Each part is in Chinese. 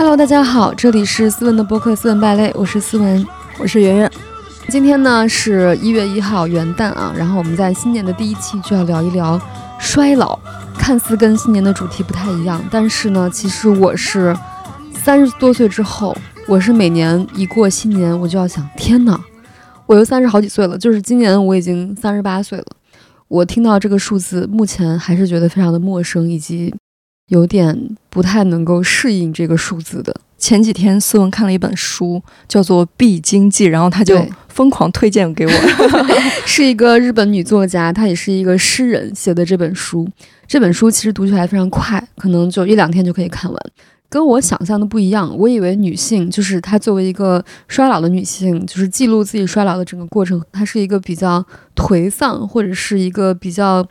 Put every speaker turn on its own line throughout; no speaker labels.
Hello，大家好，这里是思文的播客《思文败类》，我是思文，
我是圆圆。
今天呢是一月一号元旦啊，然后我们在新年的第一期就要聊一聊衰老。看似跟新年的主题不太一样，但是呢，其实我是三十多岁之后，我是每年一过新年，我就要想，天哪，我又三十好几岁了。就是今年我已经三十八岁了，我听到这个数字，目前还是觉得非常的陌生，以及有点不太能够适应这个数字的。
前几天思文看了一本书，叫做《必经记》，然后他就疯狂推荐给我，
是一个日本女作家，她也是一个诗人写的这本书。这本书其实读起来非常快，可能就一两天就可以看完，跟我想象的不一样。我以为女性就是她作为一个衰老的女性，就是记录自己衰老的整个过程，她是一个比较颓丧或者是一个比较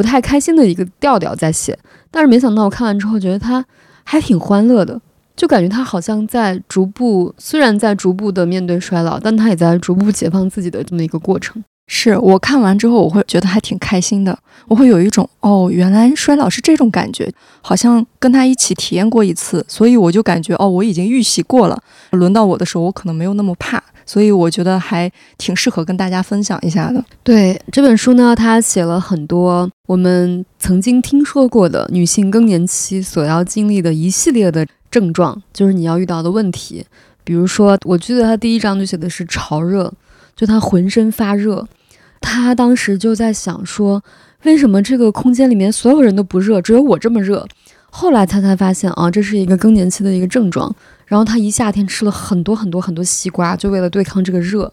不太开心的一个调调在写。但是没想到我看完之后，觉得他还挺欢乐的，就感觉他好像在逐步，虽然在逐步的面对衰老，但他也在逐步解放自己的这么一个过程。
是我看完之后，我会觉得还挺开心的。我会有一种哦，原来衰老是这种感觉，好像跟他一起体验过一次，所以我就感觉哦，我已经预习过了。轮到我的时候，我可能没有那么怕，所以我觉得还挺适合跟大家分享一下的。
对这本书呢，他写了很多我们曾经听说过的女性更年期所要经历的一系列的症状，就是你要遇到的问题。比如说，我记得他第一章就写的是潮热，就他浑身发热。他当时就在想说，为什么这个空间里面所有人都不热，只有我这么热？后来他才发现啊，这是一个更年期的一个症状。然后他一夏天吃了很多很多很多西瓜，就为了对抗这个热。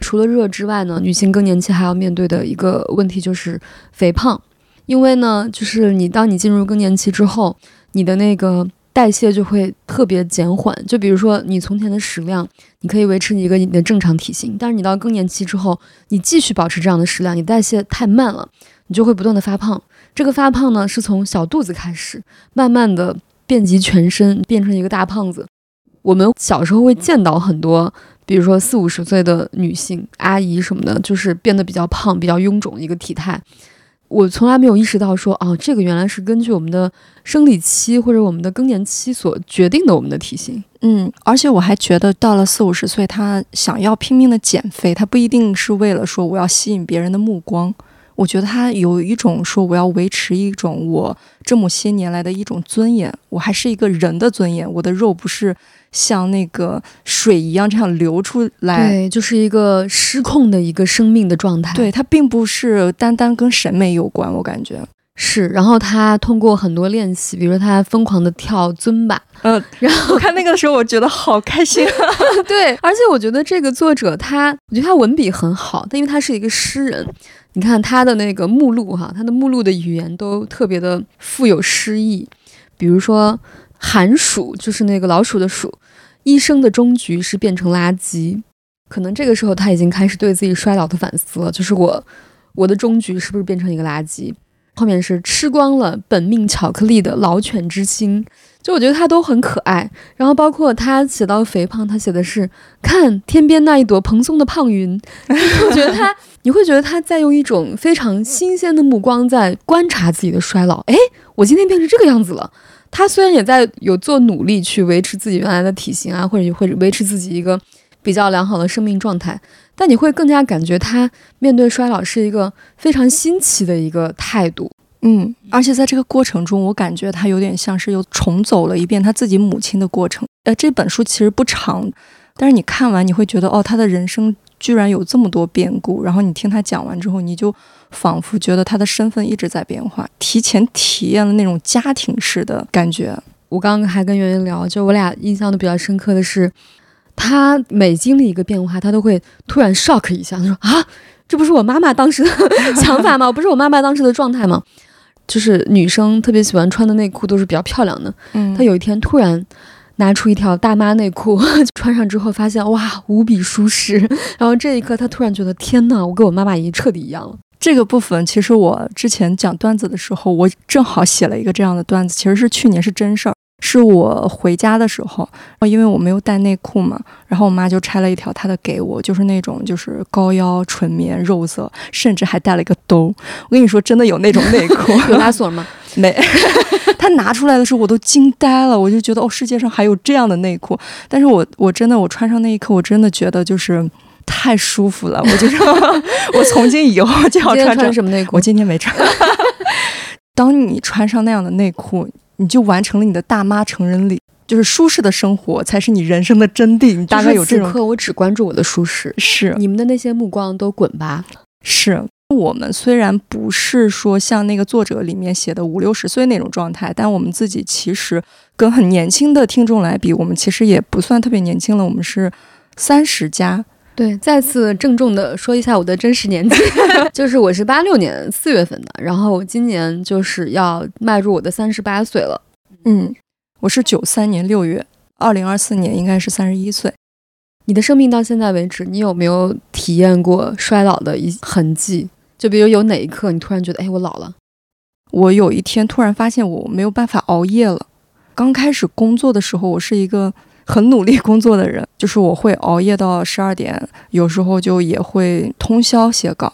除了热之外呢，女性更年期还要面对的一个问题就是肥胖，因为呢，就是你当你进入更年期之后，你的那个。代谢就会特别减缓，就比如说你从前的食量，你可以维持你一个你的正常体型，但是你到更年期之后，你继续保持这样的食量，你代谢太慢了，你就会不断的发胖。这个发胖呢，是从小肚子开始，慢慢的遍及全身，变成一个大胖子。我们小时候会见到很多，比如说四五十岁的女性阿姨什么的，就是变得比较胖、比较臃肿一个体态。我从来没有意识到说，哦，这个原来是根据我们的生理期或者我们的更年期所决定的我们的体型。
嗯，而且我还觉得到了四五十岁，他想要拼命的减肥，他不一定是为了说我要吸引别人的目光。我觉得他有一种说我要维持一种我这么些年来的一种尊严，我还是一个人的尊严，我的肉不是。像那个水一样这样流出来，
对，就是一个失控的一个生命的状态。
对，它并不是单单跟审美有关，我感觉
是。然后他通过很多练习，比如说他疯狂的跳尊巴，
嗯，然后看那个的时候，我觉得好开心。
啊对，而且我觉得这个作者他，我觉得他文笔很好，但因为他是一个诗人，你看他的那个目录哈，他的目录的语言都特别的富有诗意，比如说。寒暑就是那个老鼠的鼠，一生的终局是变成垃圾。可能这个时候他已经开始对自己衰老的反思了，就是我，我的终局是不是变成一个垃圾？后面是吃光了本命巧克力的老犬之心，就我觉得他都很可爱。然后包括他写到肥胖，他写的是看天边那一朵蓬松的胖云，我觉得他，你会觉得他在用一种非常新鲜的目光在观察自己的衰老。哎，我今天变成这个样子了。他虽然也在有做努力去维持自己原来的体型啊，或者或者维持自己一个比较良好的生命状态，但你会更加感觉他面对衰老是一个非常新奇的一个态度。
嗯，而且在这个过程中，我感觉他有点像是又重走了一遍他自己母亲的过程。呃，这本书其实不长，但是你看完你会觉得，哦，他的人生居然有这么多变故。然后你听他讲完之后，你就。仿佛觉得他的身份一直在变化，提前体验了那种家庭式的感觉。
我刚刚还跟圆圆聊，就我俩印象都比较深刻的是，他每经历一个变化，他都会突然 shock 一下，他说啊，这不是我妈妈当时的 想法吗？不是我妈妈当时的状态吗？就是女生特别喜欢穿的内裤都是比较漂亮的，嗯，他有一天突然拿出一条大妈内裤，穿上之后发现哇，无比舒适。然后这一刻，他突然觉得天呐，我跟我妈妈已经彻底一样了。
这个部分其实我之前讲段子的时候，我正好写了一个这样的段子，其实是去年是真事儿，是我回家的时候，因为我没有带内裤嘛，然后我妈就拆了一条她的给我，就是那种就是高腰纯棉肉色，甚至还带了一个兜。我跟你说，真的有那种内裤，
有拉 锁吗？
没，她拿出来的时候我都惊呆了，我就觉得哦，世界上还有这样的内裤。但是我我真的我穿上那一刻，我真的觉得就是太舒服了。我就说，我从今以后就要穿
穿什么内裤？
我今天没穿。当你穿上那样的内裤，你就完成了你的大妈成人礼。就是舒适的生活才是你人生的真谛。你大概有这种。
此刻我只关注我的舒适，
是
你们的那些目光都滚吧。
是我们虽然不是说像那个作者里面写的五六十岁那种状态，但我们自己其实跟很年轻的听众来比，我们其实也不算特别年轻了。我们是三十加。
对，再次郑重的说一下我的真实年纪，就是我是八六年四月份的，然后今年就是要迈入我的三十八岁了。
嗯。我是九三年六月，二零二四年应该是三十一岁。
你的生命到现在为止，你有没有体验过衰老的一痕迹？就比如有哪一刻你突然觉得，哎，我老了。
我有一天突然发现我没有办法熬夜了。刚开始工作的时候，我是一个很努力工作的人，就是我会熬夜到十二点，有时候就也会通宵写稿。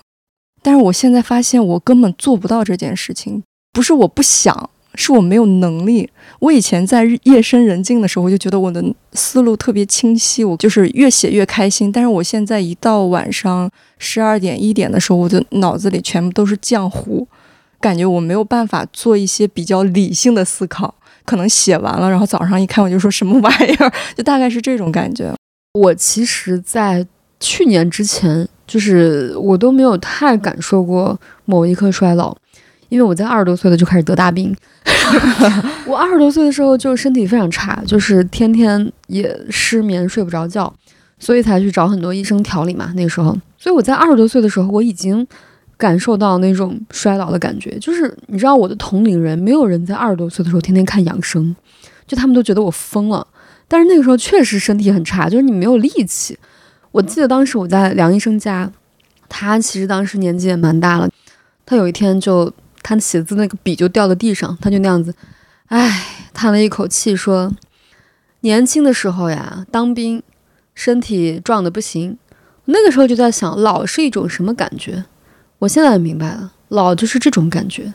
但是我现在发现我根本做不到这件事情，不是我不想。是我没有能力。我以前在夜深人静的时候，我就觉得我的思路特别清晰，我就是越写越开心。但是我现在一到晚上十二点一点的时候，我的脑子里全部都是浆糊，感觉我没有办法做一些比较理性的思考。可能写完了，然后早上一看，我就说什么玩意儿，就大概是这种感觉。
我其实，在去年之前，就是我都没有太感受过某一刻衰老。因为我在二十多岁的就开始得大病，我二十多岁的时候就身体非常差，就是天天也失眠睡不着觉，所以才去找很多医生调理嘛。那个时候，所以我在二十多岁的时候，我已经感受到那种衰老的感觉。就是你知道，我的同龄人没有人在二十多岁的时候天天看养生，就他们都觉得我疯了。但是那个时候确实身体很差，就是你没有力气。我记得当时我在梁医生家，他其实当时年纪也蛮大了，他有一天就。他写字那个笔就掉到地上，他就那样子，唉，叹了一口气说：“年轻的时候呀，当兵，身体壮的不行。那个时候就在想，老是一种什么感觉？我现在明白了，老就是这种感觉，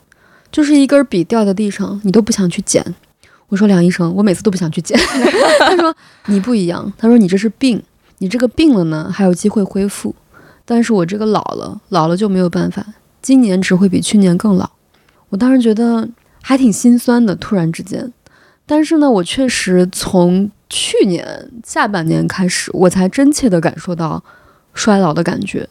就是一根笔掉在地上，你都不想去捡。我说梁医生，我每次都不想去捡。他说你不一样，他说你这是病，你这个病了呢，还有机会恢复，但是我这个老了，老了就没有办法，今年只会比去年更老。”我当时觉得还挺心酸的，突然之间，但是呢，我确实从去年下半年开始，我才真切的感受到衰老的感觉。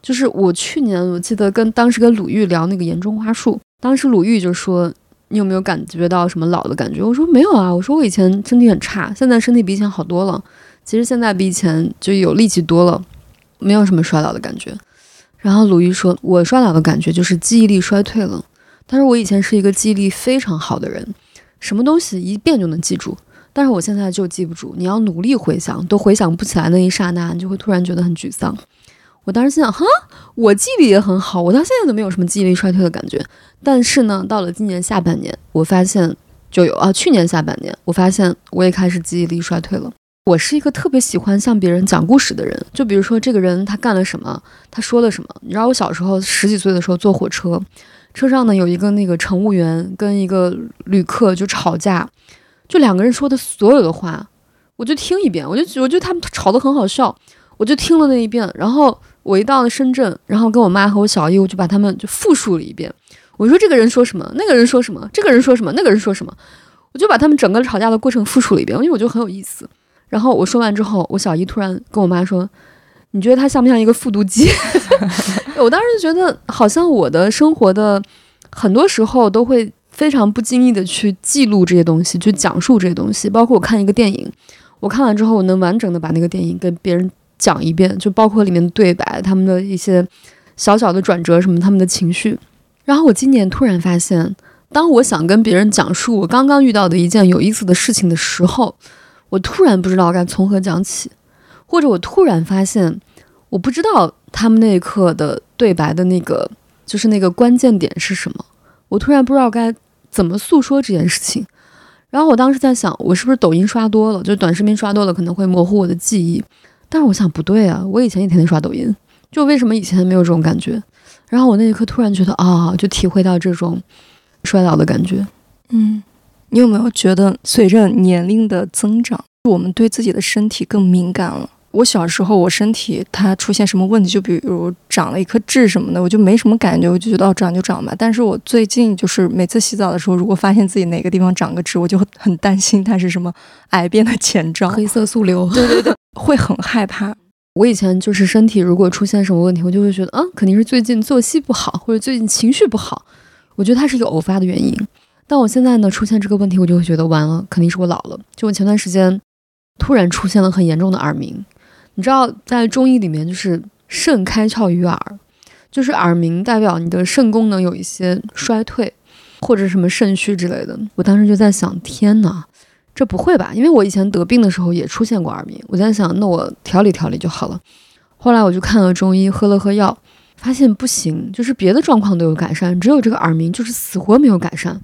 就是我去年我记得跟当时跟鲁豫聊那个岩中花树，当时鲁豫就说：“你有没有感觉到什么老的感觉？”我说：“没有啊，我说我以前身体很差，现在身体比以前好多了。其实现在比以前就有力气多了，没有什么衰老的感觉。”然后鲁豫说：“我衰老的感觉就是记忆力衰退了。”他说：“我以前是一个记忆力非常好的人，什么东西一遍就能记住。但是我现在就记不住。你要努力回想，都回想不起来那一刹那，你就会突然觉得很沮丧。我当时心想：哈，我记忆力也很好，我到现在都没有什么记忆力衰退的感觉。但是呢，到了今年下半年，我发现就有啊。去年下半年，我发现我也开始记忆力衰退了。我是一个特别喜欢向别人讲故事的人，就比如说这个人他干了什么，他说了什么。你知道，我小时候十几岁的时候坐火车。”车上呢有一个那个乘务员跟一个旅客就吵架，就两个人说的所有的话，我就听一遍，我就我觉得他们吵得很好笑，我就听了那一遍。然后我一到了深圳，然后跟我妈和我小姨，我就把他们就复述了一遍。我说这个人说什么，那个人说什么，这个人说什么，那个人说什么，我就把他们整个吵架的过程复述了一遍，因为我觉得很有意思。然后我说完之后，我小姨突然跟我妈说。你觉得他像不像一个复读机？我当时就觉得，好像我的生活的很多时候都会非常不经意的去记录这些东西，去讲述这些东西。包括我看一个电影，我看完之后，我能完整的把那个电影跟别人讲一遍，就包括里面对白，他们的一些小小的转折什么，他们的情绪。然后我今年突然发现，当我想跟别人讲述我刚刚遇到的一件有意思的事情的时候，我突然不知道该从何讲起。或者我突然发现，我不知道他们那一刻的对白的那个就是那个关键点是什么。我突然不知道该怎么诉说这件事情。然后我当时在想，我是不是抖音刷多了，就短视频刷多了可能会模糊我的记忆。但是我想不对啊，我以前也天天刷抖音，就为什么以前没有这种感觉？然后我那一刻突然觉得啊，就体会到这种衰老的感觉。
嗯，你有没有觉得随着年龄的增长，我们对自己的身体更敏感了？我小时候，我身体它出现什么问题，就比如长了一颗痣什么的，我就没什么感觉，我就觉得哦，长就长吧。但是我最近就是每次洗澡的时候，如果发现自己哪个地方长个痣，我就很担心它是什么癌变的前兆，
黑色素瘤。
对对对，会很害怕。
我以前就是身体如果出现什么问题，我就会觉得嗯，肯定是最近作息不好，或者最近情绪不好。我觉得它是一个偶发的原因。但我现在呢，出现这个问题，我就会觉得完了，肯定是我老了。就我前段时间突然出现了很严重的耳鸣。你知道，在中医里面，就是肾开窍于耳，就是耳鸣代表你的肾功能有一些衰退，或者什么肾虚之类的。我当时就在想，天哪，这不会吧？因为我以前得病的时候也出现过耳鸣。我在想，那我调理调理就好了。后来我就看了中医，喝了喝药，发现不行，就是别的状况都有改善，只有这个耳鸣就是死活没有改善。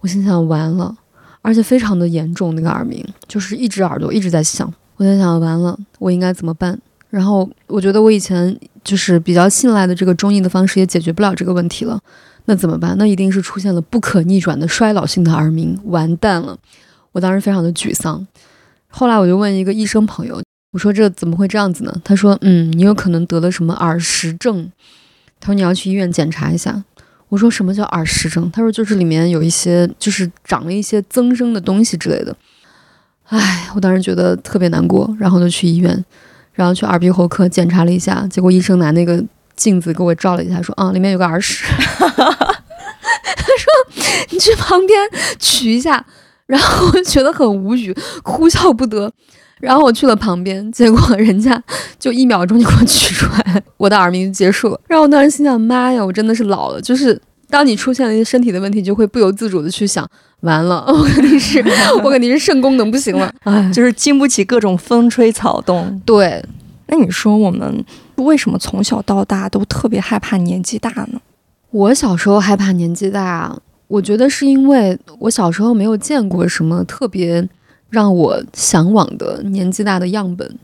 我心想，完了，而且非常的严重，那个耳鸣就是一只耳朵一直在响。我在想，完了，我应该怎么办？然后我觉得我以前就是比较信赖的这个中医的方式也解决不了这个问题了，那怎么办？那一定是出现了不可逆转的衰老性的耳鸣，完蛋了！我当时非常的沮丧。后来我就问一个医生朋友，我说这怎么会这样子呢？他说，嗯，你有可能得了什么耳石症。他说你要去医院检查一下。我说什么叫耳石症？他说就是里面有一些就是长了一些增生的东西之类的。唉，我当时觉得特别难过，然后就去医院，然后去耳鼻喉科检查了一下，结果医生拿那个镜子给我照了一下，说啊，里面有个耳屎。他说你去旁边取一下，然后我觉得很无语，哭笑不得。然后我去了旁边，结果人家就一秒钟就给我取出来，我的耳鸣就结束了。然后我当时心想，妈呀，我真的是老了，就是。当你出现了一些身体的问题，就会不由自主的去想，完了，我肯定是，我肯定是肾功能不行了，
哎，就是经不起各种风吹草动。
对，
那你说我们为什么从小到大都特别害怕年纪大呢？
我小时候害怕年纪大，我觉得是因为我小时候没有见过什么特别让我向往的年纪大的样本。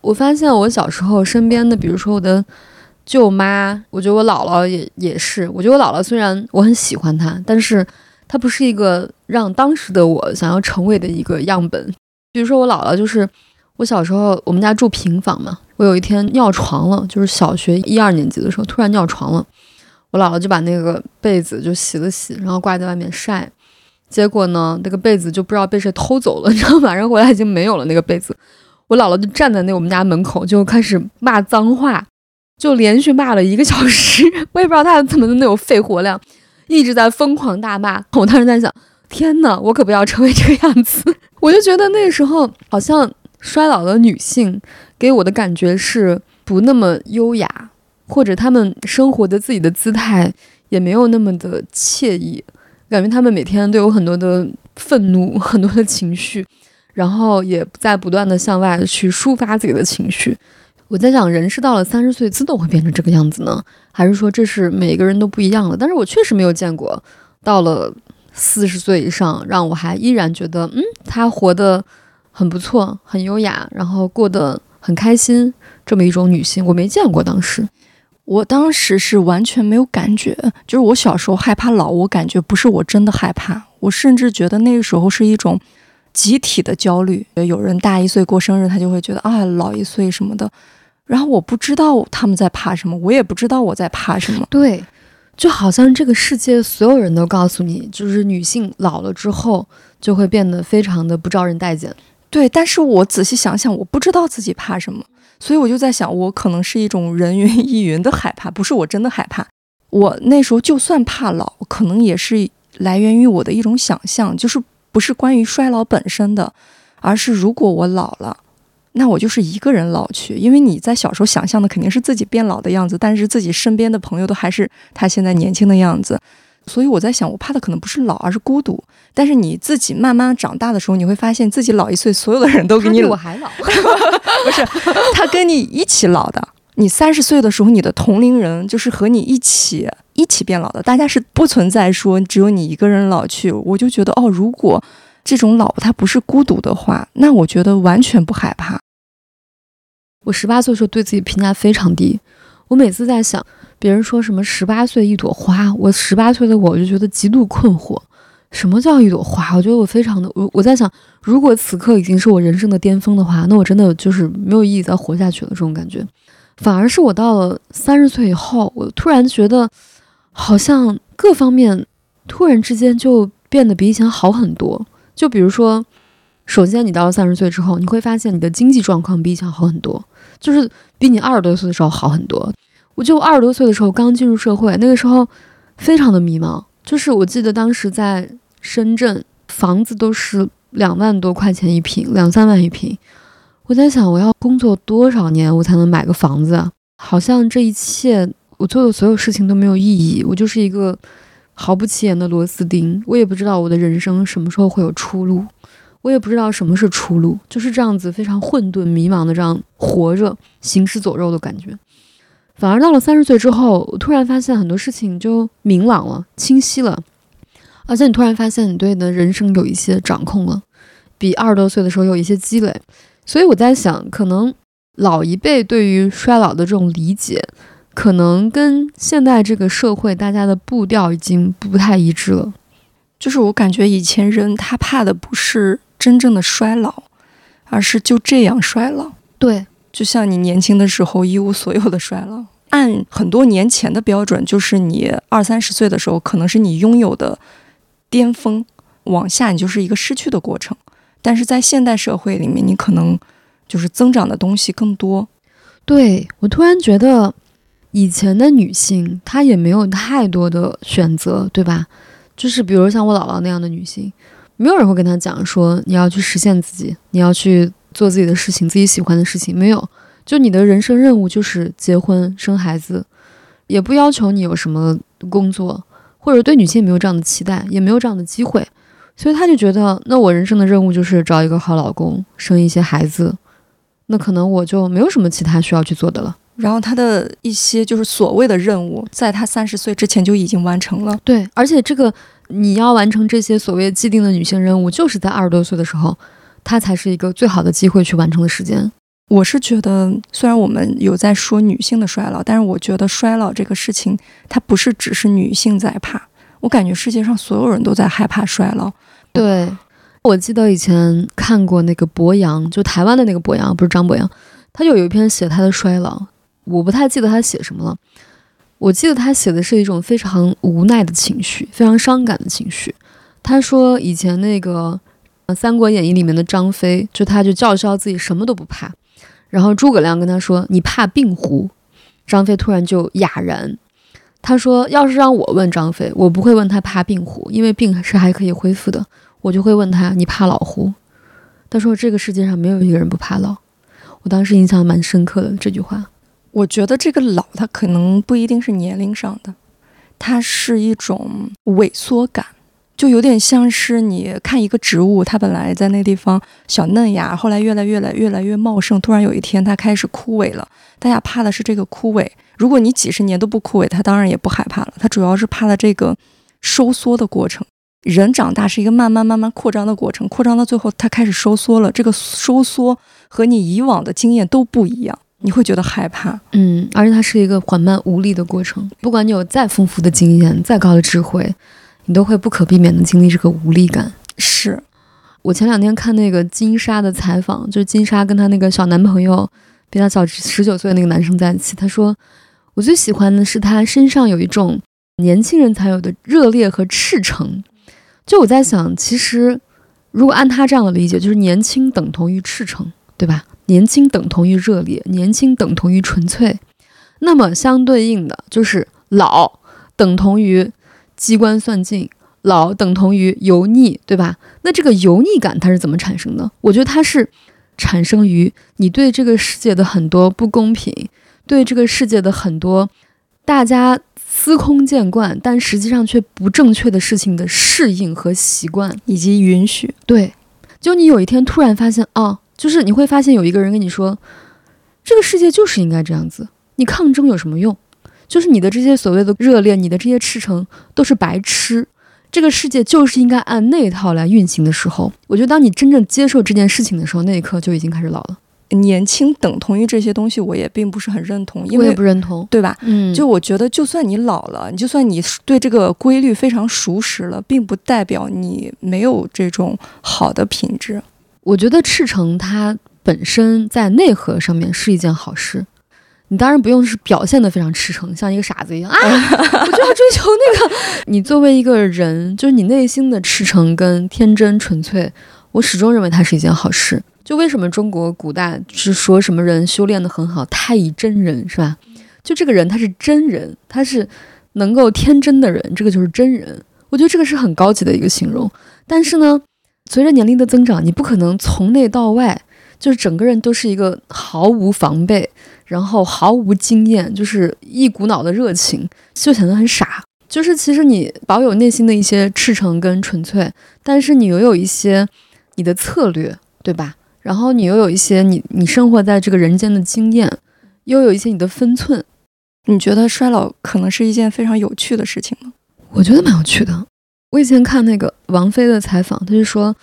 我发现我小时候身边的，比如说我的。舅妈，我觉得我姥姥也也是。我觉得我姥姥虽然我很喜欢她，但是她不是一个让当时的我想要成为的一个样本。比如说我姥姥，就是我小时候我们家住平房嘛，我有一天尿床了，就是小学一二年级的时候突然尿床了，我姥姥就把那个被子就洗了洗，然后挂在外面晒，结果呢那个被子就不知道被谁偷走了，你知道晚上回来已经没有了那个被子，我姥姥就站在那我们家门口就开始骂脏话。就连续骂了一个小时，我也不知道她怎么能有肺活量，一直在疯狂大骂。我当时在想，天哪，我可不要成为这个样子。我就觉得那时候好像衰老的女性给我的感觉是不那么优雅，或者他们生活的自己的姿态也没有那么的惬意，感觉他们每天都有很多的愤怒，很多的情绪，然后也在不断的向外去抒发自己的情绪。我在想，人是到了三十岁自动会变成这个样子呢，还是说这是每个人都不一样的？但是我确实没有见过到了四十岁以上，让我还依然觉得，嗯，她活得很不错，很优雅，然后过得很开心这么一种女性，我没见过。当时，
我当时是完全没有感觉，就是我小时候害怕老，我感觉不是我真的害怕，我甚至觉得那个时候是一种集体的焦虑。有人大一岁过生日，他就会觉得啊，老一岁什么的。然后我不知道他们在怕什么，我也不知道我在怕什么。
对，就好像这个世界所有人都告诉你，就是女性老了之后就会变得非常的不招人待见。
对，但是我仔细想想，我不知道自己怕什么，所以我就在想，我可能是一种人云 亦云的害怕，不是我真的害怕。我那时候就算怕老，可能也是来源于我的一种想象，就是不是关于衰老本身的，而是如果我老了。那我就是一个人老去，因为你在小时候想象的肯定是自己变老的样子，但是自己身边的朋友都还是他现在年轻的样子，所以我在想，我怕的可能不是老，而是孤独。但是你自己慢慢长大的时候，你会发现自己老一岁，所有的人都比你
我还老，
不是他跟你一起老的。你三十岁的时候，你的同龄人就是和你一起一起变老的，大家是不存在说只有你一个人老去。我就觉得哦，如果。这种老他不是孤独的话，那我觉得完全不害怕。
我十八岁的时候对自己评价非常低，我每次在想，别人说什么十八岁一朵花，我十八岁的我就觉得极度困惑，什么叫一朵花？我觉得我非常的，我我在想，如果此刻已经是我人生的巅峰的话，那我真的就是没有意义再活下去了。这种感觉，反而是我到了三十岁以后，我突然觉得，好像各方面突然之间就变得比以前好很多。就比如说。首先，你到了三十岁之后，你会发现你的经济状况比以前好很多，就是比你二十多岁的时候好很多。我就二十多岁的时候刚进入社会，那个时候非常的迷茫。就是我记得当时在深圳，房子都是两万多块钱一平，两三万一平。我在想，我要工作多少年我才能买个房子？好像这一切我做的所有事情都没有意义，我就是一个毫不起眼的螺丝钉。我也不知道我的人生什么时候会有出路。我也不知道什么是出路，就是这样子非常混沌、迷茫的这样活着，行尸走肉的感觉。反而到了三十岁之后，我突然发现很多事情就明朗了、清晰了，而且你突然发现你对你的人生有一些掌控了，比二十多岁的时候有一些积累。所以我在想，可能老一辈对于衰老的这种理解，可能跟现在这个社会大家的步调已经不太一致了。
就是我感觉以前人他怕的不是。真正的衰老，而是就这样衰老。
对，
就像你年轻的时候一无所有的衰老。按很多年前的标准，就是你二三十岁的时候，可能是你拥有的巅峰，往下你就是一个失去的过程。但是在现代社会里面，你可能就是增长的东西更多。
对我突然觉得，以前的女性她也没有太多的选择，对吧？就是比如像我姥姥那样的女性。没有人会跟他讲说你要去实现自己，你要去做自己的事情，自己喜欢的事情。没有，就你的人生任务就是结婚生孩子，也不要求你有什么工作，或者对女性没有这样的期待，也没有这样的机会。所以他就觉得，那我人生的任务就是找一个好老公，生一些孩子，那可能我就没有什么其他需要去做的了。
然后他的一些就是所谓的任务，在他三十岁之前就已经完成了。
对，而且这个。你要完成这些所谓既定的女性任务，就是在二十多岁的时候，它才是一个最好的机会去完成的时间。
我是觉得，虽然我们有在说女性的衰老，但是我觉得衰老这个事情，它不是只是女性在怕。我感觉世界上所有人都在害怕衰老。
对，我记得以前看过那个博洋，就台湾的那个博洋，不是张博洋，他就有一篇写他的衰老，我不太记得他写什么了。我记得他写的是一种非常无奈的情绪，非常伤感的情绪。他说以前那个《三国演义》里面的张飞，就他就叫嚣自己什么都不怕，然后诸葛亮跟他说：“你怕病乎？”张飞突然就哑然。他说：“要是让我问张飞，我不会问他怕病乎，因为病是还可以恢复的。我就会问他：你怕老乎？”他说：“这个世界上没有一个人不怕老。”我当时印象蛮深刻的这句话。
我觉得这个老，它可能不一定是年龄上的，它是一种萎缩感，就有点像是你看一个植物，它本来在那地方小嫩芽，后来越来越来越来越茂盛，突然有一天它开始枯萎了。大家怕的是这个枯萎。如果你几十年都不枯萎，它当然也不害怕了。它主要是怕的这个收缩的过程。人长大是一个慢慢慢慢扩张的过程，扩张到最后它开始收缩了。这个收缩和你以往的经验都不一样。你会觉得害怕，
嗯，而且它是一个缓慢无力的过程。不管你有再丰富的经验、再高的智慧，你都会不可避免的经历这个无力感。
是
我前两天看那个金莎的采访，就是金莎跟她那个小男朋友，比她小十九岁的那个男生在一起。她说：“我最喜欢的是他身上有一种年轻人才有的热烈和赤诚。”就我在想，其实如果按他这样的理解，就是年轻等同于赤诚，对吧？年轻等同于热烈，年轻等同于纯粹，那么相对应的就是老等同于机关算尽，老等同于油腻，对吧？那这个油腻感它是怎么产生的？我觉得它是产生于你对这个世界的很多不公平，对这个世界的很多大家司空见惯但实际上却不正确的事情的适应和习惯
以及允许。
对，就你有一天突然发现，哦。就是你会发现有一个人跟你说，这个世界就是应该这样子，你抗争有什么用？就是你的这些所谓的热烈，你的这些赤诚都是白痴。这个世界就是应该按那套来运行的时候，我觉得当你真正接受这件事情的时候，那一刻就已经开始老了。
年轻等同于这些东西，我也并不是很认同，因为
我也不认同，
对吧？
嗯，
就我觉得，就算你老了，你就算你对这个规律非常熟识了，并不代表你没有这种好的品质。
我觉得赤诚它本身在内核上面是一件好事。你当然不用是表现的非常赤诚，像一个傻子一样啊！我就要追求那个。你作为一个人，就是你内心的赤诚跟天真纯粹，我始终认为它是一件好事。就为什么中国古代是说什么人修炼的很好，太乙真人是吧？就这个人他是真人，他是能够天真的人，这个就是真人。我觉得这个是很高级的一个形容。但是呢，随着年龄的增长，你不可能从内到外。就是整个人都是一个毫无防备，然后毫无经验，就是一股脑的热情，就显得很傻。就是其实你保有内心的一些赤诚跟纯粹，但是你又有一些你的策略，对吧？然后你又有一些你你生活在这个人间的经验，又有一些你的分寸。
你觉得衰老可能是一件非常有趣的事情吗？
我觉得蛮有趣的。我以前看那个王菲的采访，她就说：“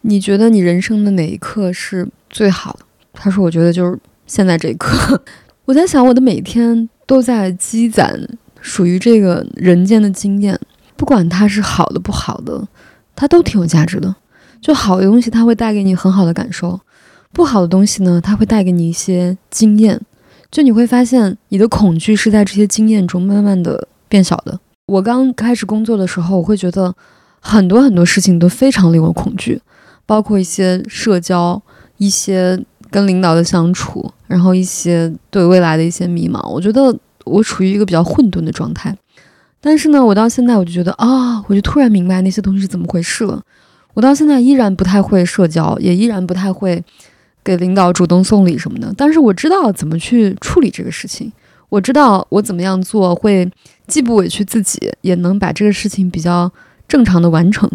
你觉得你人生的哪一刻是？”最好的，他说：“我觉得就是现在这一刻。”我在想，我的每天都在积攒属于这个人间的经验，不管它是好的不好的，它都挺有价值的。就好的东西，它会带给你很好的感受；不好的东西呢，它会带给你一些经验。就你会发现，你的恐惧是在这些经验中慢慢的变小的。我刚开始工作的时候，我会觉得很多很多事情都非常令我恐惧，包括一些社交。一些跟领导的相处，然后一些对未来的一些迷茫，我觉得我处于一个比较混沌的状态。但是呢，我到现在我就觉得啊，我就突然明白那些东西是怎么回事了。我到现在依然不太会社交，也依然不太会给领导主动送礼什么的。但是我知道怎么去处理这个事情，我知道我怎么样做会既不委屈自己，也能把这个事情比较正常的完成。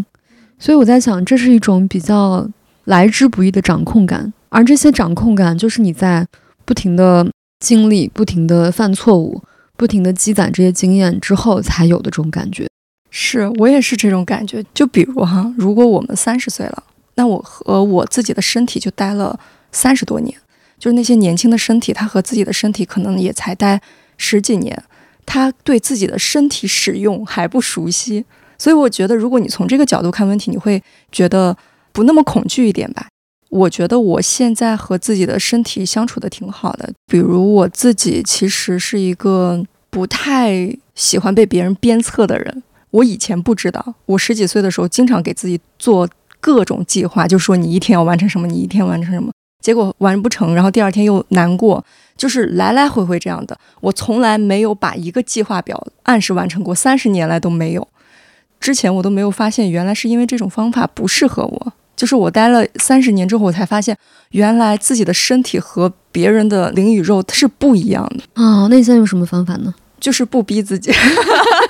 所以我在想，这是一种比较。来之不易的掌控感，而这些掌控感就是你在不停的经历、不停的犯错误、不停的积攒这些经验之后才有的这种感觉。
是我也是这种感觉。就比如哈，如果我们三十岁了，那我和我自己的身体就待了三十多年，就是那些年轻的身体，他和自己的身体可能也才待十几年，他对自己的身体使用还不熟悉。所以我觉得，如果你从这个角度看问题，你会觉得。不那么恐惧一点吧。我觉得我现在和自己的身体相处的挺好的。比如我自己其实是一个不太喜欢被别人鞭策的人。我以前不知道，我十几岁的时候经常给自己做各种计划，就说你一天要完成什么，你一天完成什么，结果完不成，然后第二天又难过，就是来来回回这样的。我从来没有把一个计划表按时完成过，三十年来都没有。之前我都没有发现，原来是因为这种方法不适合我。就是我待了三十年之后，我才发现，原来自己的身体和别人的灵与肉它是不一样的
啊。那你现在用什么方法呢？
就是不逼自己，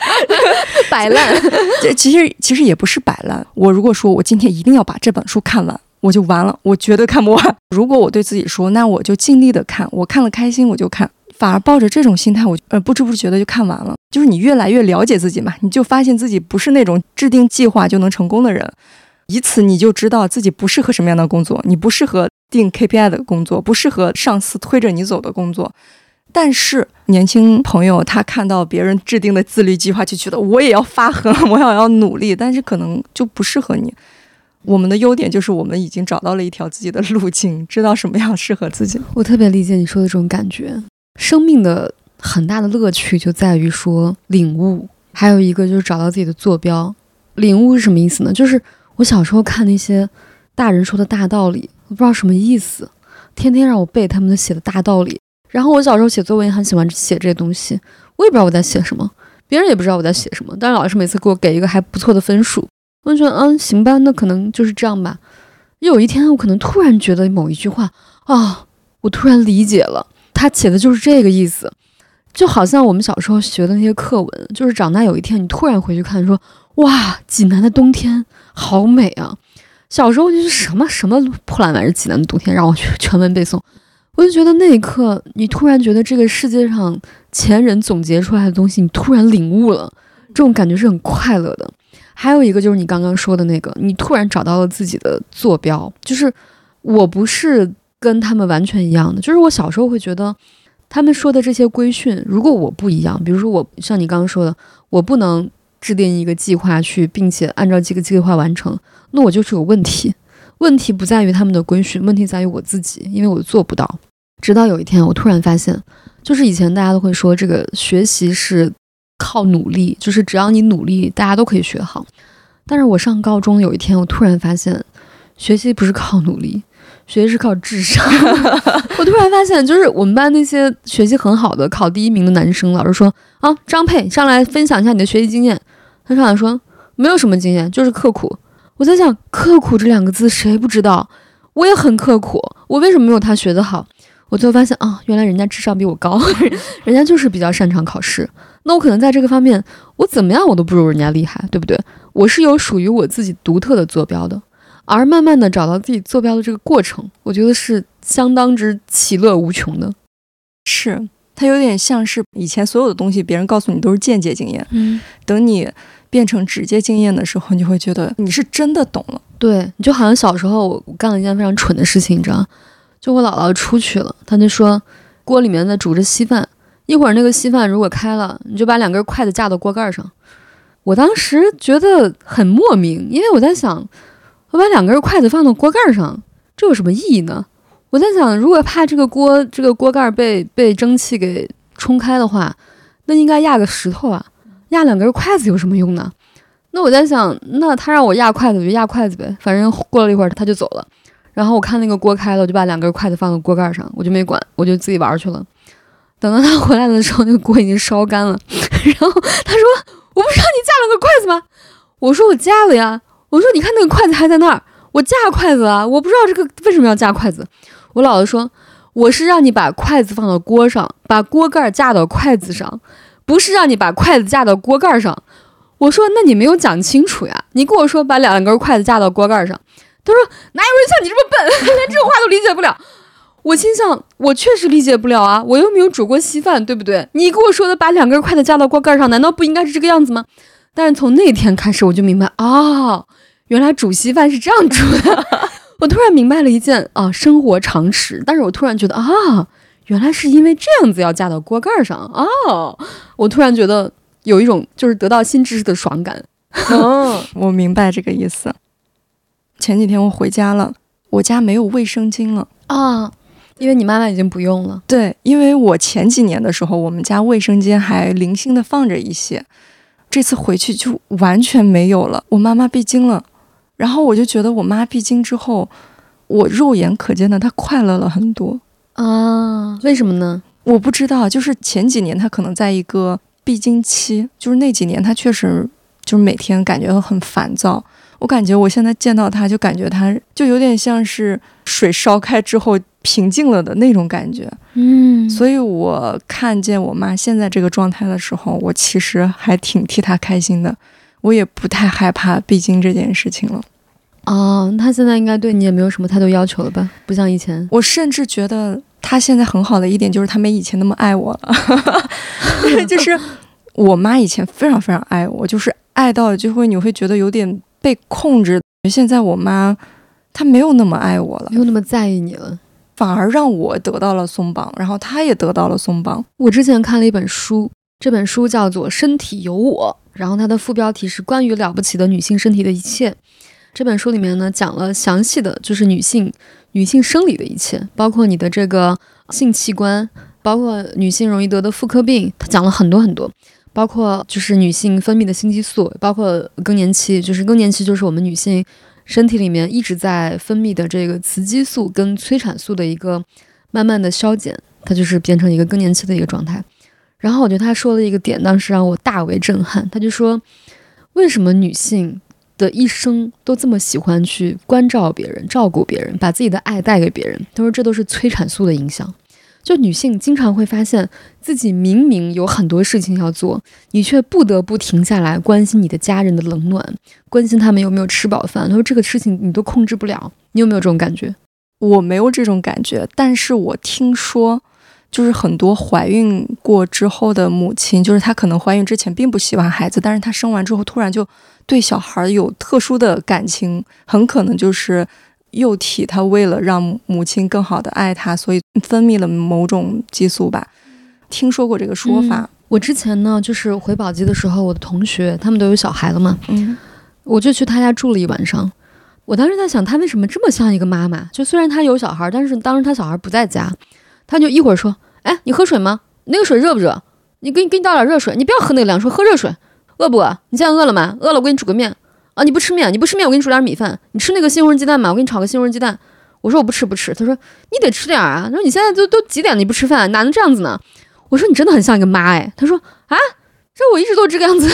摆烂。
这其实其实也不是摆烂。我如果说我今天一定要把这本书看完，我就完了，我绝对看不完。如果我对自己说，那我就尽力的看，我看了开心我就看。反而抱着这种心态，我呃不知不觉的就看完了。就是你越来越了解自己嘛，你就发现自己不是那种制定计划就能成功的人。以此你就知道自己不适合什么样的工作，你不适合定 KPI 的工作，不适合上司推着你走的工作。但是年轻朋友他看到别人制定的自律计划，就觉得我也要发狠，我要要努力，但是可能就不适合你。我们的优点就是我们已经找到了一条自己的路径，知道什么样适合自己。
我特别理解你说的这种感觉。生命的很大的乐趣就在于说领悟，还有一个就是找到自己的坐标。领悟是什么意思呢？就是。我小时候看那些大人说的大道理，我不知道什么意思，天天让我背他们写的大道理。然后我小时候写作文也很喜欢写这些东西，我也不知道我在写什么，别人也不知道我在写什么。但是老师每次给我给一个还不错的分数，我就觉得嗯行吧，那可能就是这样吧。有一天我可能突然觉得某一句话啊，我突然理解了，他写的就是这个意思，就好像我们小时候学的那些课文，就是长大有一天你突然回去看说。哇，济南的冬天好美啊！小时候就是什么什么破烂玩意儿，济南的冬天让我去全文背诵，我就觉得那一刻，你突然觉得这个世界上前人总结出来的东西，你突然领悟了，这种感觉是很快乐的。还有一个就是你刚刚说的那个，你突然找到了自己的坐标，就是我不是跟他们完全一样的。就是我小时候会觉得，他们说的这些规训，如果我不一样，比如说我像你刚刚说的，我不能制定一个计划去，并且按照这个计划完成，那我就是有问题。问题不在于他们的规训，问题在于我自己，因为我做不到。直到有一天，我突然发现，就是以前大家都会说这个学习是靠努力，就是只要你努力，大家都可以学好。但是我上高中有一天，我突然发现，学习不是靠努力，学习是靠智商。我突然发现，就是我们班那些学习很好的、考第一名的男生，老师说啊，张佩上来分享一下你的学习经验。他上来说没有什么经验，就是刻苦。我在想，刻苦这两个字谁不知道？我也很刻苦，我为什么没有他学得好？我最后发现啊，原来人家智商比我高，人家就是比较擅长考试。那我可能在这个方面，我怎么样我都不如人家厉害，对不对？我是有属于我自己独特的坐标的，而慢慢的找到自己坐标的这个过程，我觉得是相当之其乐无穷的。
是，它有点像是以前所有的东西，别人告诉你都是间接经验，
嗯，
等你。变成直接经验的时候，你就会觉得你是真的懂了。
对，你就好像小时候我干了一件非常蠢的事情，你知道就我姥姥出去了，她就说锅里面在煮着稀饭，一会儿那个稀饭如果开了，你就把两根筷子架到锅盖上。我当时觉得很莫名，因为我在想，我把两根筷子放到锅盖上，这有什么意义呢？我在想，如果怕这个锅这个锅盖被被蒸汽给冲开的话，那应该压个石头啊。压两根筷子有什么用呢？那我在想，那他让我压筷子，我就压筷子呗。反正过了一会儿他就走了。然后我看那个锅开了，我就把两根筷子放到锅盖上，我就没管，我就自己玩去了。等到他回来的时候，那个锅已经烧干了。然后他说：“我不是让你架了个筷子吗？”我说：“我架了呀。”我说：“你看那个筷子还在那儿，我架筷子啊，我不知道这个为什么要架筷子。”我姥姥说：“我是让你把筷子放到锅上，把锅盖架到筷子上。”不是让你把筷子架到锅盖上，我说那你没有讲清楚呀！你跟我说把两根筷子架到锅盖上，他说哪有人像你这么笨，连这种话都理解不了。我心想，我确实理解不了啊，我又没有煮过稀饭，对不对？你跟我说的把两根筷子架到锅盖上，难道不应该是这个样子吗？但是从那天开始，我就明白哦，原来煮稀饭是这样煮的。我突然明白了一件啊生活常识，但是我突然觉得啊。原来是因为这样子要架到锅盖上哦，我突然觉得有一种就是得到新知识的爽感。
哦，我明白这个意思。前几天我回家了，我家没有卫生巾了
啊，因为你妈妈已经不用了。
对，因为我前几年的时候，我们家卫生间还零星的放着一些，这次回去就完全没有了。我妈妈闭经了，然后我就觉得我妈闭经之后，我肉眼可见的她快乐了很多。
啊，为什么呢？
我不知道，就是前几年她可能在一个闭经期，就是那几年她确实就是每天感觉很烦躁。我感觉我现在见到他就感觉他就有点像是水烧开之后平静了的那种感觉。
嗯，
所以我看见我妈现在这个状态的时候，我其实还挺替她开心的，我也不太害怕闭经这件事情了。
哦，他现在应该对你也没有什么太多要求了吧？不像以前。
我甚至觉得他现在很好的一点就是他没以前那么爱我了。就是我妈以前非常非常爱我，就是爱到就会你会觉得有点被控制。现在我妈她没有那么爱我了，
没有那么在意你了，
反而让我得到了松绑，然后她也得到了松绑。
我之前看了一本书，这本书叫做《身体有我》，然后它的副标题是关于了不起的女性身体的一切。这本书里面呢，讲了详细的就是女性女性生理的一切，包括你的这个性器官，包括女性容易得的妇科病，它讲了很多很多，包括就是女性分泌的性激素，包括更年期，就是更年期就是我们女性身体里面一直在分泌的这个雌激素跟催产素的一个慢慢的消减，它就是变成一个更年期的一个状态。然后我觉得他说了一个点，当时让我大为震撼，他就说为什么女性？的一生都这么喜欢去关照别人、照顾别人，把自己的爱带给别人。他说这都是催产素的影响。就女性经常会发现自己明明有很多事情要做，你却不得不停下来关心你的家人的冷暖，关心他们有没有吃饱饭。他说这个事情你都控制不了。你有没有这种感觉？
我没有这种感觉，但是我听说。就是很多怀孕过之后的母亲，就是她可能怀孕之前并不喜欢孩子，但是她生完之后突然就对小孩有特殊的感情，很可能就是幼体它为了让母亲更好的爱它，所以分泌了某种激素吧。听说过这个说法。
我之前呢，就是回宝鸡的时候，我的同学他们都有小孩了嘛，
嗯，
我就去他家住了一晚上。我当时在想，他为什么这么像一个妈妈？就虽然他有小孩，但是当时他小孩不在家，他就一会儿说：“哎，你喝水吗？那个水热不热？你给你给你倒点热水，你不要喝那个凉水，喝热水。饿不饿？你现在饿了吗？饿了，我给你煮个面啊。你不吃面，你不吃面，我给你煮点米饭。你吃那个西红柿鸡蛋吗？我给你炒个西红柿鸡蛋。我说我不吃不吃。他说你得吃点啊。他说你现在都都几点了，你不吃饭，哪能这样子呢？我说你真的很像一个妈哎。他说啊，这我一直都这个样子，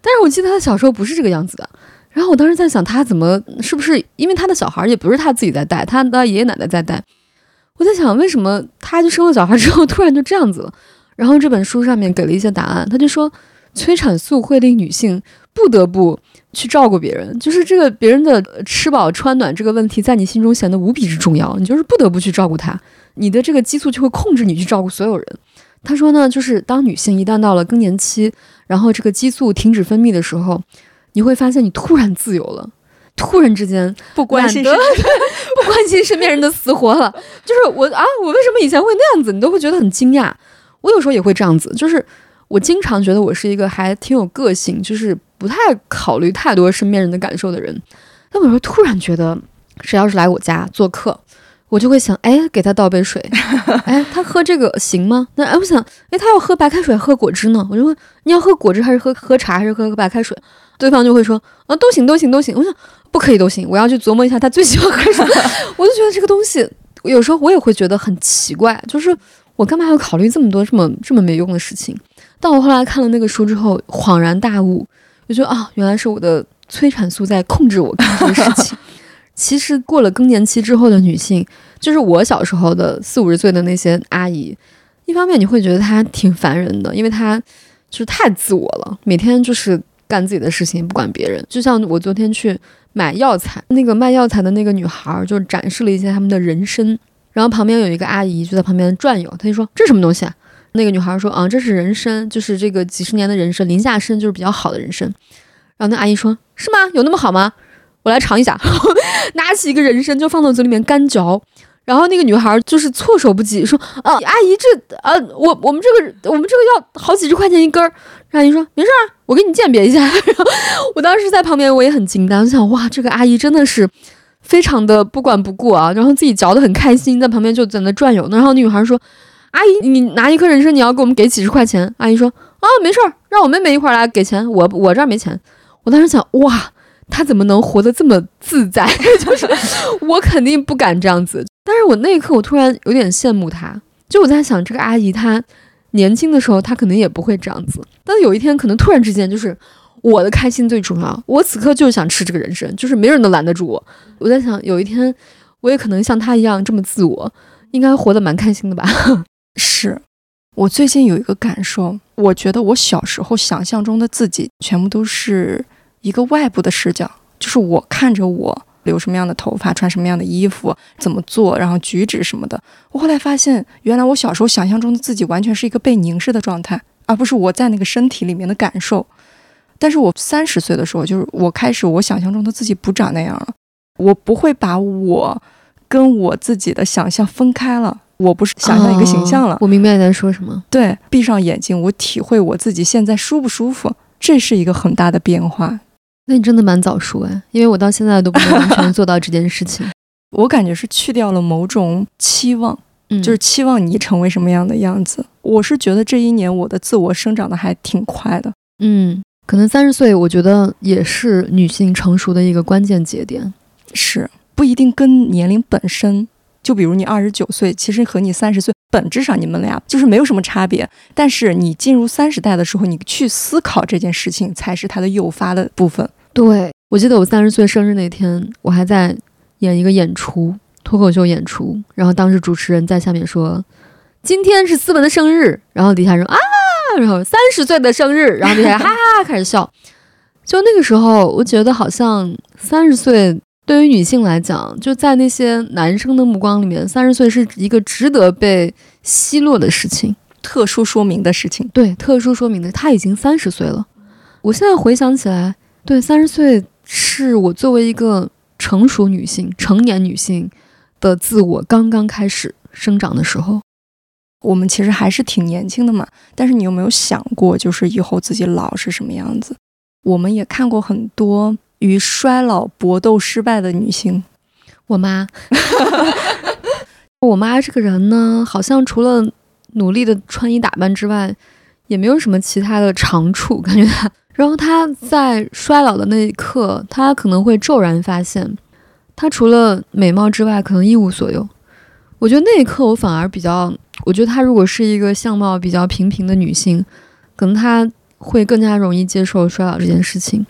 但是我记得他小时候不是这个样子的。然后我当时在想，他怎么是不是因为他的小孩也不是他自己在带，他的爷爷奶奶在带。我在想，为什么他就生了小孩之后突然就这样子了？然后这本书上面给了一些答案，他就说，催产素会令女性不得不去照顾别人，就是这个别人的吃饱穿暖这个问题，在你心中显得无比之重要，你就是不得不去照顾他，你的这个激素就会控制你去照顾所有人。他说呢，就是当女性一旦到了更年期，然后这个激素停止分泌的时候。你会发现，你突然自由了，突然之间
不关心
不关心身边人的死活了。就是我啊，我为什么以前会那样子？你都会觉得很惊讶。我有时候也会这样子，就是我经常觉得我是一个还挺有个性，就是不太考虑太多身边人的感受的人。但有时候突然觉得，谁要是来我家做客，我就会想，哎，给他倒杯水，哎，他喝这个行吗？那哎，我想，哎，他要喝白开水，喝果汁呢？我就问，你要喝果汁还是喝喝茶还是喝白开水？对方就会说啊，都行，都行，都行。我想不可以都行，我要去琢磨一下他最喜欢喝什么。我就觉得这个东西，有时候我也会觉得很奇怪，就是我干嘛要考虑这么多这么这么没用的事情？但我后来看了那个书之后，恍然大悟，我觉得啊，原来是我的催产素在控制我干这个事情。其实过了更年期之后的女性，就是我小时候的四五十岁的那些阿姨，一方面你会觉得她挺烦人的，因为她就是太自我了，每天就是。干自己的事情，不管别人。就像我昨天去买药材，那个卖药材的那个女孩就展示了一些他们的人参，然后旁边有一个阿姨就在旁边转悠，她就说：“这什么东西啊？”那个女孩说：“啊，这是人参，就是这个几十年的人参，林下参就是比较好的人参。”然后那阿姨说：“是吗？有那么好吗？我来尝一下。”拿起一个人参就放到嘴里面干嚼。然后那个女孩就是措手不及，说：“啊，阿姨，这啊，我我们这个我们这个要好几十块钱一根儿。”阿姨说：“没事儿，我给你鉴别一下。” 然后我当时在旁边我也很惊呆，我想：“哇，这个阿姨真的是非常的不管不顾啊！”然后自己嚼得很开心，在旁边就在那转悠。然后那女孩说：“阿姨，你拿一颗人参，你要给我们给几十块钱？”阿姨说：“啊，没事儿，让我妹妹一块来给钱，我我这儿没钱。”我当时想：“哇，她怎么能活得这么自在？就是我肯定不敢这样子。”但是我那一刻，我突然有点羡慕她。就我在想，这个阿姨她年轻的时候，她可能也不会这样子。但有一天，可能突然之间，就是我的开心最重要。我此刻就是想吃这个人参，就是没人能拦得住我。我在想，有一天我也可能像他一样这么自我，应该活得蛮开心的吧？
是我最近有一个感受，我觉得我小时候想象中的自己，全部都是一个外部的视角，就是我看着我。留什么样的头发，穿什么样的衣服，怎么做，然后举止什么的。我后来发现，原来我小时候想象中的自己完全是一个被凝视的状态，而不是我在那个身体里面的感受。但是我三十岁的时候，就是我开始，我想象中的自己不长那样了。我不会把我跟我自己的想象分开了，我不是想象一个形象了。
我明白你在说什么。
对，闭上眼睛，我体会我自己现在舒不舒服，这是一个很大的变化。
那你真的蛮早熟哎，因为我到现在都不能完全做到这件事情。
我感觉是去掉了某种期望，嗯，就是期望你成为什么样的样子。我是觉得这一年我的自我生长的还挺快的，
嗯，可能三十岁，我觉得也是女性成熟的一个关键节点，
是不一定跟年龄本身。就比如你二十九岁，其实和你三十岁本质上你们俩就是没有什么差别。但是你进入三十代的时候，你去思考这件事情，才是它的诱发的部分。
对我记得我三十岁生日那天，我还在演一个演出，脱口秀演出。然后当时主持人在下面说：“今天是思文的生日。”然后底下人啊，然后三十岁的生日，然后底下 哈哈开始笑。就那个时候，我觉得好像三十岁。对于女性来讲，就在那些男生的目光里面，三十岁是一个值得被奚落的事情，
特殊说明的事情。
对，特殊说明的，他已经三十岁了。我现在回想起来，对，三十岁是我作为一个成熟女性、成年女性的自我刚刚开始生长的时候。
我们其实还是挺年轻的嘛，但是你有没有想过，就是以后自己老是什么样子？我们也看过很多与衰老搏斗失败的女性。
我妈，我妈这个人呢，好像除了努力的穿衣打扮之外，也没有什么其他的长处，感觉她。然后她在衰老的那一刻，她可能会骤然发现，她除了美貌之外，可能一无所有。我觉得那一刻，我反而比较，我觉得她如果是一个相貌比较平平的女性，可能她会更加容易接受衰老这件事情。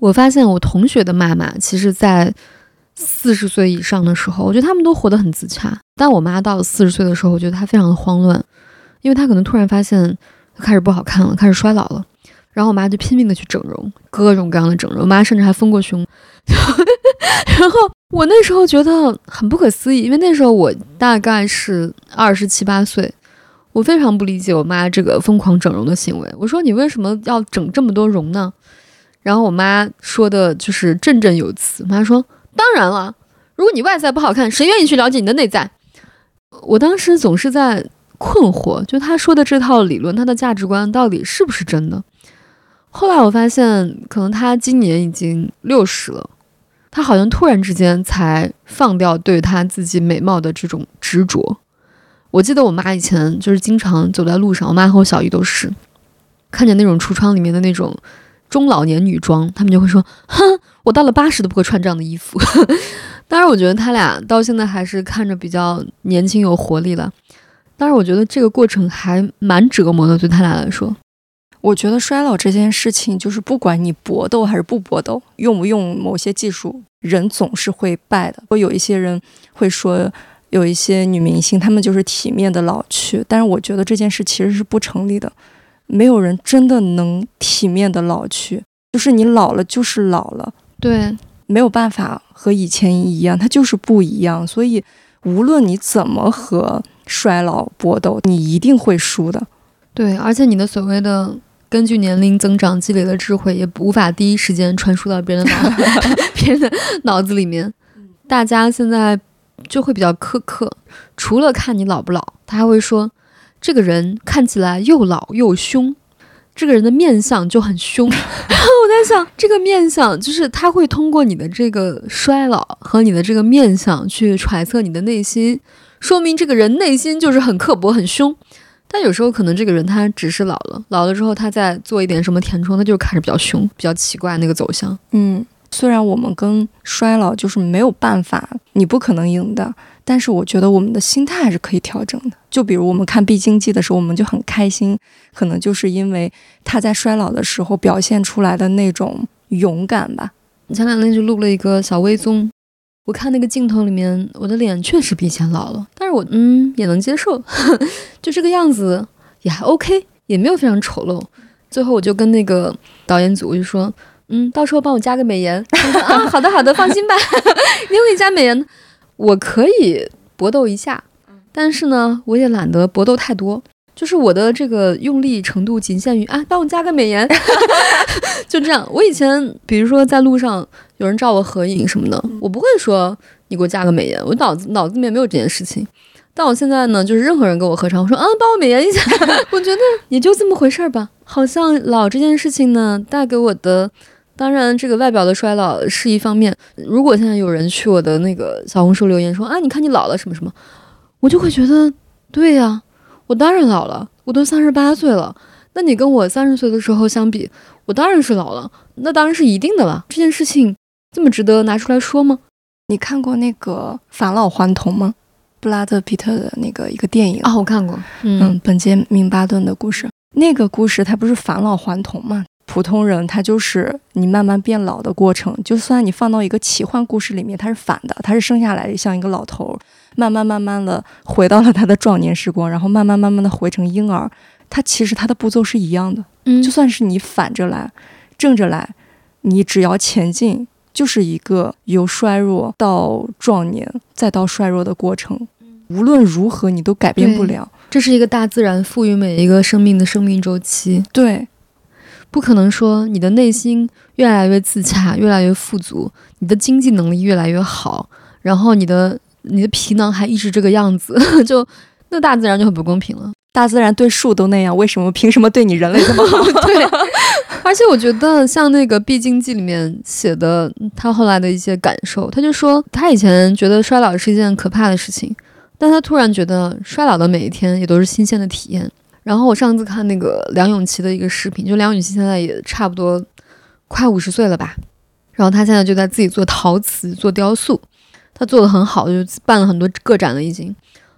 我发现我同学的妈妈，其实，在四十岁以上的时候，我觉得他们都活得很自洽。但我妈到了四十岁的时候，我觉得她非常的慌乱，因为她可能突然发现开始不好看了，开始衰老了。然后我妈就拼命的去整容，各种各样的整容。我妈甚至还丰过胸。然后我那时候觉得很不可思议，因为那时候我大概是二十七八岁，我非常不理解我妈这个疯狂整容的行为。我说你为什么要整这么多容呢？然后我妈说的就是振振有词。我妈说：“当然了，如果你外在不好看，谁愿意去了解你的内在？”我当时总是在困惑，就她说的这套理论，她的价值观到底是不是真的？后来我发现，可能她今年已经六十了。她好像突然之间才放掉对她自己美貌的这种执着。我记得我妈以前就是经常走在路上，我妈和我小姨都是，看见那种橱窗里面的那种中老年女装，他们就会说：“哼，我到了八十都不会穿这样的衣服。”当然，我觉得他俩到现在还是看着比较年轻有活力了。但是，我觉得这个过程还蛮折磨的，对他俩来说。
我觉得衰老这件事情，就是不管你搏斗还是不搏斗，用不用某些技术，人总是会败的。会有一些人会说，有一些女明星，她们就是体面的老去。但是我觉得这件事其实是不成立的，没有人真的能体面的老去。就是你老了就是老了，
对，
没有办法和以前一样，它就是不一样。所以无论你怎么和衰老搏斗，你一定会输的。
对，而且你的所谓的。根据年龄增长积累的智慧，也无法第一时间传输到别人的脑 别人的脑子里面。大家现在就会比较苛刻，除了看你老不老，他还会说这个人看起来又老又凶，这个人的面相就很凶。然后我在想，这个面相就是他会通过你的这个衰老和你的这个面相去揣测你的内心，说明这个人内心就是很刻薄、很凶。但有时候可能这个人他只是老了，老了之后他再做一点什么填充，他就是看着比较凶、比较奇怪那个走向。
嗯，虽然我们跟衰老就是没有办法，你不可能赢的，但是我觉得我们的心态还是可以调整的。就比如我们看《必经记》的时候，我们就很开心，可能就是因为他在衰老的时候表现出来的那种勇敢吧。
前两天就录了一个小微综。我看那个镜头里面，我的脸确实比以前老了，但是我嗯也能接受，就这个样子也还 OK，也没有非常丑陋。最后我就跟那个导演组就说，嗯，到时候帮我加个美颜。啊，好的好的，放心吧，你会加美颜，我可以搏斗一下，但是呢，我也懒得搏斗太多。就是我的这个用力程度仅限于啊，帮我加个美颜，就这样。我以前比如说在路上有人照我合影什么的，我不会说你给我加个美颜，我脑子脑子里面没有这件事情。但我现在呢，就是任何人跟我合唱，我说啊，帮我美颜一下。我觉得也就这么回事儿吧。好像老这件事情呢，带给我的，当然这个外表的衰老是一方面。如果现在有人去我的那个小红书留言说啊，你看你老了什么什么，我就会觉得对呀。我当然老了，我都三十八岁了。那你跟我三十岁的时候相比，我当然是老了。那当然是一定的了。这件事情这么值得拿出来说吗？
你看过那个《返老还童》吗？布拉德·皮特的那个一个电影
啊，我看过。
嗯，本杰明·巴顿的故事。那个故事它不是返老还童吗？普通人他就是你慢慢变老的过程。就算你放到一个奇幻故事里面，他是反的，他是生下来像一个老头。慢慢慢慢的回到了他的壮年时光，然后慢慢慢慢的回成婴儿。他其实他的步骤是一样的，
嗯，
就算是你反着来，正着来，你只要前进，就是一个由衰弱到壮年再到衰弱的过程。无论如何，你都改变不了。
这是一个大自然赋予每一个生命的生命周期。
对，
不可能说你的内心越来越自洽，越来越富足，你的经济能力越来越好，然后你的你的皮囊还一直这个样子，就那大自然就很不公平了。
大自然对树都那样，为什么凭什么对你人类这么好？
对，而且我觉得像那个《必经记》里面写的他后来的一些感受，他就说他以前觉得衰老是一件可怕的事情，但他突然觉得衰老的每一天也都是新鲜的体验。然后我上次看那个梁咏琪的一个视频，就梁咏琪现在也差不多快五十岁了吧，然后他现在就在自己做陶瓷、做雕塑，他做的很好，就办了很多个展了已经。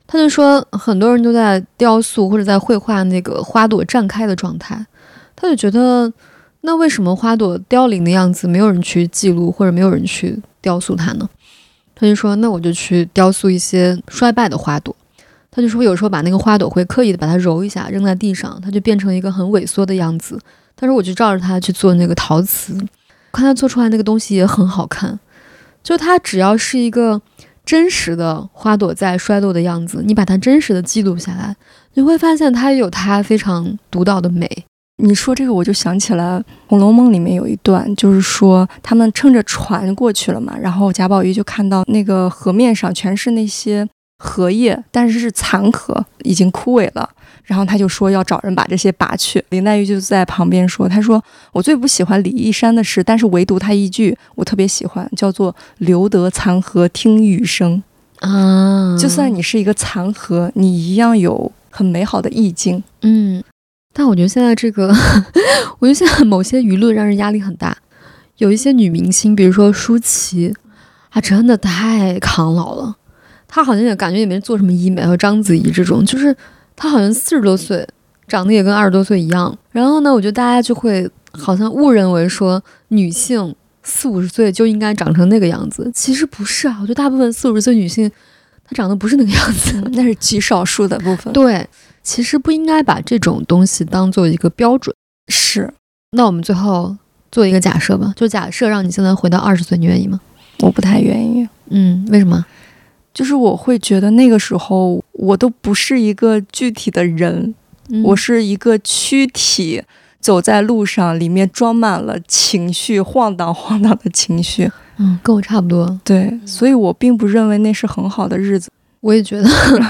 他就说，很多人都在雕塑或者在绘画那个花朵绽开的状态，他就觉得，那为什么花朵凋零的样子没有人去记录或者没有人去雕塑它呢？他就说，那我就去雕塑一些衰败的花朵。他就说，有时候把那个花朵会刻意的把它揉一下，扔在地上，它就变成一个很萎缩的样子。他说，我就照着它去做那个陶瓷，看他做出来那个东西也很好看。就他只要是一个。真实的花朵在衰落的样子，你把它真实的记录下来，你会发现它有它非常独到的美。
你说这个，我就想起了《红楼梦》里面有一段，就是说他们乘着船过去了嘛，然后贾宝玉就看到那个河面上全是那些荷叶，但是是残荷，已经枯萎了。然后他就说要找人把这些拔去，林黛玉就在旁边说：“他说我最不喜欢李义山的诗，但是唯独他一句我特别喜欢，叫做‘留得残荷听雨声’
啊。
就算你是一个残荷，你一样有很美好的意境。
嗯，但我觉得现在这个，我觉得现在某些舆论让人压力很大。有一些女明星，比如说舒淇，她真的太抗老了。她好像也感觉也没做什么医美，和章子怡这种，就是。她好像四十多岁，长得也跟二十多岁一样。然后呢，我觉得大家就会好像误认为说女性四五十岁就应该长成那个样子，其实不是啊。我觉得大部分四五十岁女性，她长得不是那个样子，
那是极少数的部分。
对，其实不应该把这种东西当做一个标准。
是。
那我们最后做一个假设吧，就假设让你现在回到二十岁，你愿意吗？
我不太愿意。
嗯，为什么？
就是我会觉得那个时候我都不是一个具体的人，我是一个躯体走在路上，里面装满了情绪，晃荡晃荡的情绪。
嗯，跟我差不多。
对，所以我并不认为那是很好的日子。
我也觉得，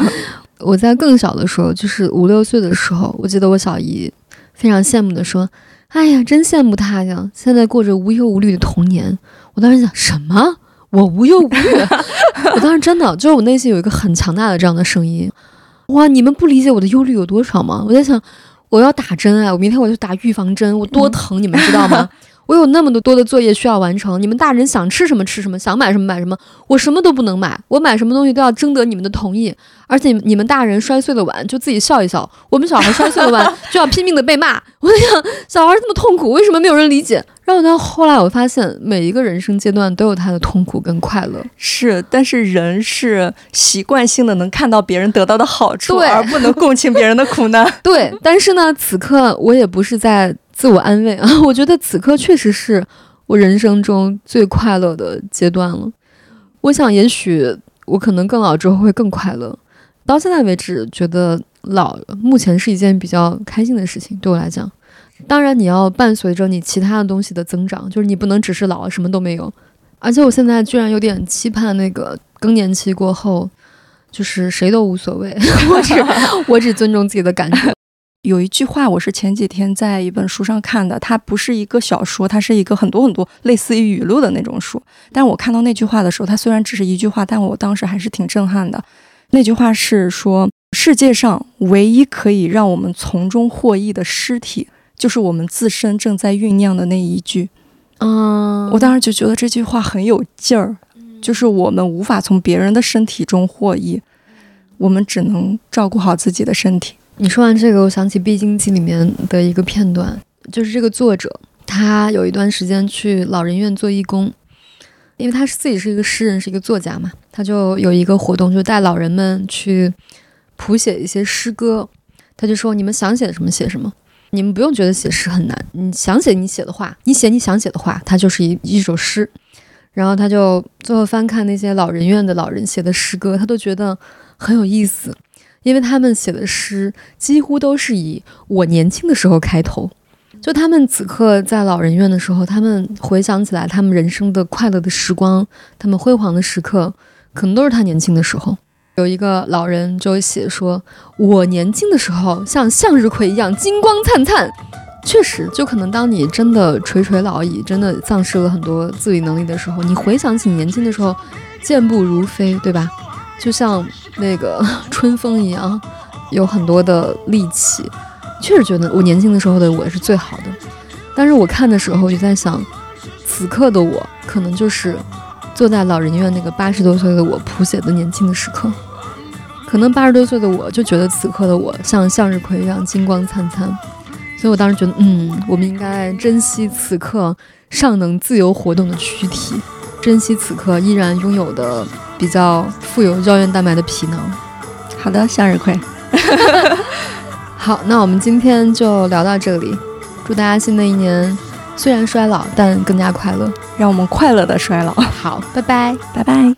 我在更小的时候，就是五六岁的时候，我记得我小姨非常羡慕的说：“哎呀，真羡慕她呀，现在过着无忧无虑的童年。”我当时想什么？我无忧无虑，我当时真的就是我内心有一个很强大的这样的声音，哇！你们不理解我的忧虑有多少吗？我在想，我要打针啊，我明天我就打预防针，我多疼，你们知道吗？我有那么多多的作业需要完成，你们大人想吃什么吃什么，想买什么买什么，我什么都不能买，我买什么东西都要征得你们的同意，而且你们大人摔碎了碗就自己笑一笑，我们小孩摔碎了碗 就要拼命的被骂。我在想，小孩这么痛苦，为什么没有人理解？然后到后来，我发现每一个人生阶段都有他的痛苦跟快乐，
是，但是人是习惯性的能看到别人得到的好处，而不能共情别人的苦难。
对，但是呢，此刻我也不是在。自我安慰啊，我觉得此刻确实是我人生中最快乐的阶段了。我想，也许我可能更老之后会更快乐。到现在为止，觉得老目前是一件比较开心的事情，对我来讲。当然，你要伴随着你其他的东西的增长，就是你不能只是老了什么都没有。而且，我现在居然有点期盼那个更年期过后，就是谁都无所谓，我只我只尊重自己的感觉。
有一句话，我是前几天在一本书上看的，它不是一个小说，它是一个很多很多类似于语录的那种书。但我看到那句话的时候，它虽然只是一句话，但我当时还是挺震撼的。那句话是说，世界上唯一可以让我们从中获益的尸体，就是我们自身正在酝酿的那一句。
嗯，
我当时就觉得这句话很有劲儿，就是我们无法从别人的身体中获益，我们只能照顾好自己的身体。
你说完这个，我想起《必经记》里面的一个片段，就是这个作者他有一段时间去老人院做义工，因为他是自己是一个诗人，是一个作家嘛，他就有一个活动，就带老人们去谱写一些诗歌。他就说：“你们想写什么写什么，你们不用觉得写诗很难，你想写你写的话，你写你想写的话，它就是一一首诗。”然后他就最后翻看那些老人院的老人写的诗歌，他都觉得很有意思。因为他们写的诗几乎都是以“我年轻的时候”开头，就他们此刻在老人院的时候，他们回想起来他们人生的快乐的时光，他们辉煌的时刻，可能都是他年轻的时候。有一个老人就写说：“我年轻的时候像向日葵一样金光灿灿。”确实，就可能当你真的垂垂老矣，真的丧失了很多自理能力的时候，你回想起年轻的时候，健步如飞，对吧？就像那个 春风一样，有很多的力气。确实觉得我年轻的时候的我是最好的，但是我看的时候就在想，此刻的我可能就是坐在老人院那个八十多岁的我谱写的年轻的时刻，可能八十多岁的我就觉得此刻的我像向日葵一样金光灿灿，所以我当时觉得，嗯，我们应该珍惜此刻尚能自由活动的躯体，珍惜此刻依然拥有的比较富有胶原蛋白的皮囊。
好的，向日葵。
好，那我们今天就聊到这里。祝大家新的一年虽然衰老，但更加快乐。
让我们快乐的衰老。
好，拜拜，
拜拜。